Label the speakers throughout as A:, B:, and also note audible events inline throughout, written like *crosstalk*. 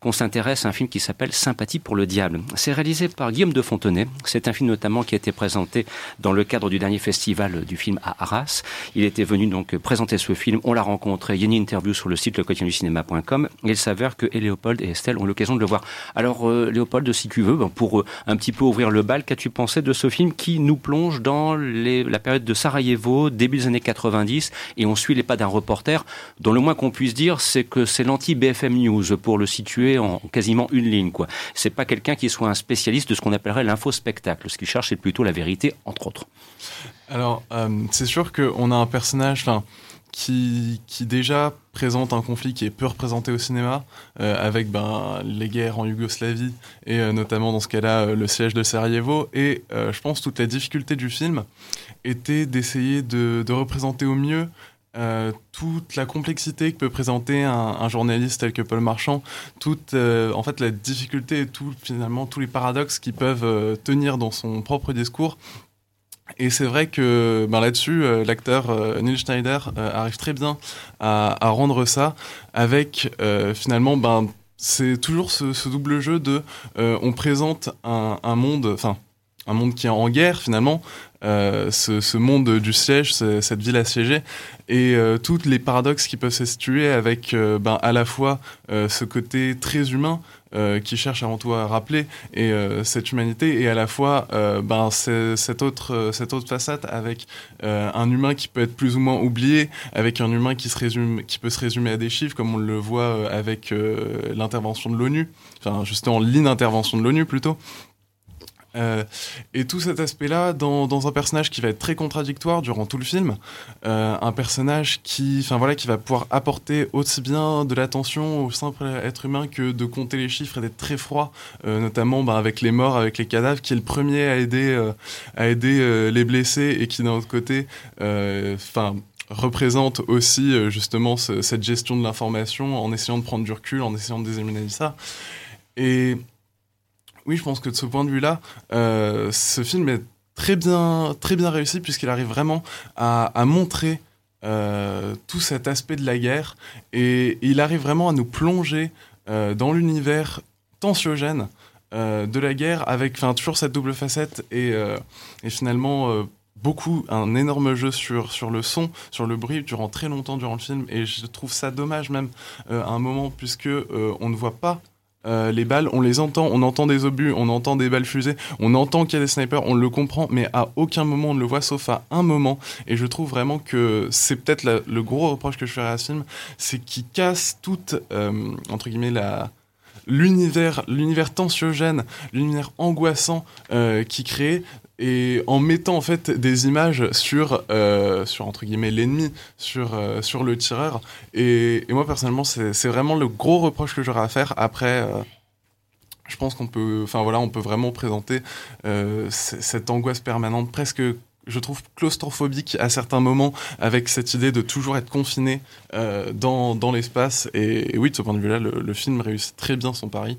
A: qu'on s'intéresse à un film qui s'appelle Sympathie pour le diable. C'est réalisé par Guillaume de Fontenay. C'est un film notamment qui a été présenté dans le cadre du dernier festival du film à Arras. Il était venu donc présenter ce film. On l'a rencontré. Il y a une interview sur le site cinéma.com Et il s'avère que Léopold et Estelle ont l'occasion de le voir. Alors euh, Léopold, si tu veux, ben, pour euh, un petit peu ouvrir le bal, qu'as-tu pensé de ce film qui nous plonge dans la période de Sarajevo, début des années 90, et on suit les pas d'un reporter dont le moins qu'on puisse dire, c'est que c'est l'anti-BFM News pour le situer en quasiment une ligne. quoi. C'est pas quelqu'un qui soit un spécialiste de ce qu'on appellerait l'info-spectacle. Ce qu'il cherche, c'est plutôt la vérité, entre autres.
B: Alors, euh, c'est sûr qu'on a un personnage qui, qui déjà présente un conflit qui est peu représenté au cinéma, euh, avec ben, les guerres en Yougoslavie et euh, notamment dans ce cas-là le siège de Sarajevo. Et je pense toute la difficulté du film était d'essayer de, de, représenter au mieux euh, toute la complexité que peut présenter un, journaliste tel que Paul Marchand, toute euh, en fait la difficulté et tout finalement tous les paradoxes qui peuvent euh, tenir dans son propre discours. Et c'est vrai que ben là-dessus, l'acteur Neil Schneider arrive très bien à, rendre ça avec finalement ben c'est toujours ce, double jeu de on présente un, un monde, enfin un monde qui est en guerre finalement, euh, ce, monde du siège, cette ville assiégée, et euh, tous les paradoxes qui peuvent se situer avec euh, ben, à la fois euh, ce côté très humain qui cherche avant tout à rappeler et cette humanité, et à la fois ben, cette, autre, cette autre facette avec un humain qui peut être plus ou moins oublié, avec un humain qui, se résume, qui peut se résumer à des chiffres, comme on le voit avec l'intervention de l'ONU, enfin justement l'inintervention de l'ONU plutôt. Euh, et tout cet aspect-là dans, un personnage qui va être très contradictoire durant tout le film, euh, un personnage qui, enfin voilà, qui va pouvoir apporter aussi bien de l'attention au simple être humain que de compter les chiffres et d'être très froid, euh, notamment bah, avec les morts, avec les cadavres, qui est le premier à aider, à aider les blessés et qui d'un autre côté, enfin représente aussi justement ce, cette gestion de l'information en essayant de prendre du recul, en essayant de déséminer ça. Et oui, je pense que de ce point de vue-là, euh, ce film est très bien, très bien réussi puisqu'il arrive vraiment à, montrer euh, tout cet aspect de la guerre et il arrive vraiment à nous plonger euh, dans l'univers tensiogène de la guerre avec toujours cette double facette et, et finalement beaucoup un énorme jeu sur sur le son, sur le bruit durant très longtemps durant le film et je trouve ça dommage même à un moment puisque on ne voit pas euh, les balles, on les entend, on entend des obus, on entend des balles fusées, on entend qu'il y a des snipers, on le comprend, mais à aucun moment on ne le voit sauf à un moment. Et je trouve vraiment que c'est peut-être le gros reproche que je ferais à ce film, c'est qu'il casse toute, euh, entre guillemets, la, l'univers, l'univers tensiogène, l'univers angoissant euh, qui crée et en mettant en fait des images sur euh, sur entre guillemets l'ennemi sur euh, sur le tireur. Et, moi personnellement c'est vraiment le gros reproche que j'aurais à faire. Après je pense qu'on peut enfin voilà on peut vraiment présenter cette angoisse permanente presque je trouve claustrophobique à certains moments avec cette idée de toujours être confiné euh, dans, l'espace. Et, oui de ce point de vue là le, le film réussit très bien son pari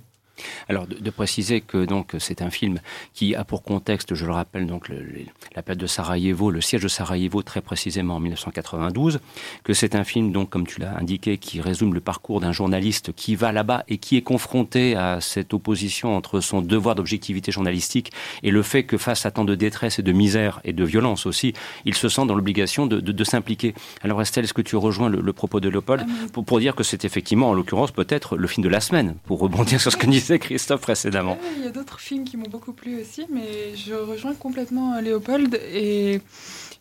A: alors, de, de, préciser que donc c'est un film qui a pour contexte, je le rappelle, donc le, le, la période de Sarajevo, le siège de Sarajevo très précisément en 1992, que c'est un film donc comme tu l'as indiqué qui résume le parcours d'un journaliste qui va là-bas et qui est confronté à cette opposition entre son devoir d'objectivité journalistique et le fait que face à tant de détresse et de misère et de violence aussi, il se sent dans l'obligation de, de, de s'impliquer. Alors Estelle, est-ce que tu rejoins le, le propos de Léopold ah, pour, pour dire que c'est effectivement en l'occurrence peut-être le film de la semaine pour rebondir sur ce que disait *laughs* Christophe précédemment.
C: Il y a d'autres films qui m'ont beaucoup plu aussi, mais je rejoins complètement euh, Léopold et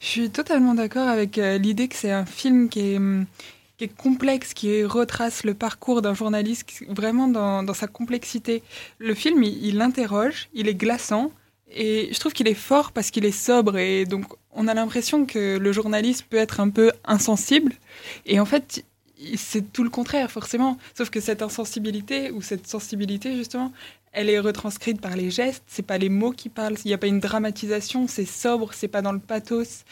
C: je suis totalement d'accord avec euh, l'idée que c'est un film qui est, hum, qui est complexe, qui retrace le parcours d'un journaliste vraiment dans, dans, sa complexité. Le film, il, il interroge, il est glaçant, et je trouve qu'il est fort parce qu'il est sobre et donc on a l'impression que le journaliste peut être un peu insensible et en fait c'est tout le contraire, forcément. Sauf que cette insensibilité, ou cette sensibilité, justement, elle est retranscrite par les gestes, c'est pas les mots qui parlent, il n'y a pas une dramatisation, c'est sobre, c'est pas dans le pathos.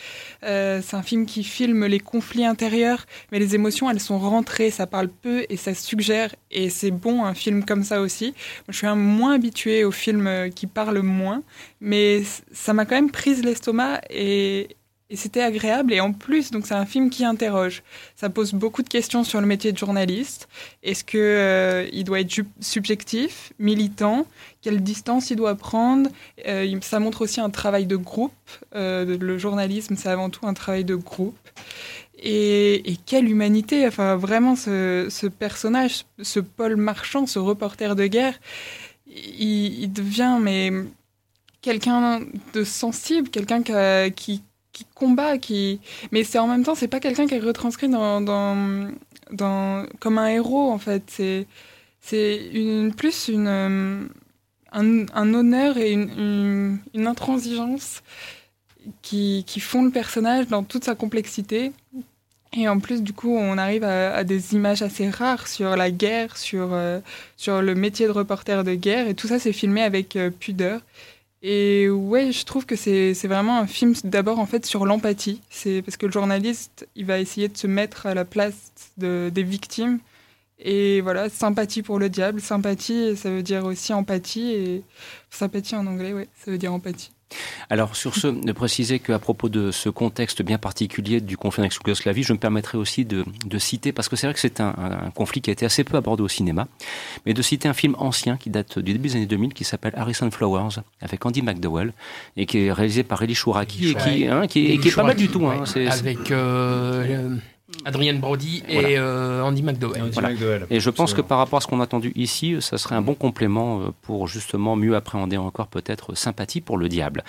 C: Euh, c'est un film qui filme les conflits intérieurs, mais les émotions, elles sont rentrées, ça parle peu et ça suggère, et c'est bon un film comme ça aussi. je suis un moins habituée aux films qui parlent moins, mais ça m'a quand même prise l'estomac et, et c'était agréable. Et en plus, donc c'est un film qui interroge. Ça pose beaucoup de questions sur le métier de journaliste. Est-ce que euh, il doit être subjectif, militant? Quelle distance il doit prendre? Euh, Ça montre aussi un travail de groupe. Euh, le journalisme, c'est avant tout un travail de groupe. Et, quelle humanité Enfin, vraiment, ce, personnage, ce Paul Marchand, ce reporter de guerre, il, il devient mais quelqu'un de sensible, quelqu'un qui, qui combat, qui. Mais c'est en même temps, c'est pas quelqu'un qui est retranscrit dans, dans, dans, comme un héros en fait. C'est c'est une plus une un, un honneur et une, une, intransigeance qui, qui font le personnage dans toute sa complexité. Et en plus, du coup, on arrive à, des images assez rares sur la guerre, sur, euh, sur le métier de reporter de guerre. Et tout ça, c'est filmé avec euh, pudeur. Et ouais, je trouve que c'est vraiment un film d'abord en fait sur l'empathie. C'est parce que le journaliste, il va essayer de se mettre à la place de, des victimes. Et voilà, sympathie pour le diable. Sympathie, ça veut dire aussi empathie. Et sympathie en anglais, ouais, ça veut dire empathie.
A: Alors sur ce, de préciser qu'à propos de ce contexte bien particulier du conflit avec Yougoslavie, je me permettrai aussi de, citer, parce que c'est vrai que c'est un, conflit qui a été assez peu abordé au cinéma, mais de citer un film ancien qui date du début des années 2000 qui s'appelle Harrison Flowers avec Andy McDowell et qui est réalisé par Elie Chouraki et qui, hein, qui, est pas mal du tout. Hein,
D: avec euh, Adrien Brody et euh, Andy McDowell.
A: Et je pense que par rapport à ce qu'on a entendu ici, ça serait un bon complément euh, pour justement mieux appréhender encore peut-être sympathie pour le diable.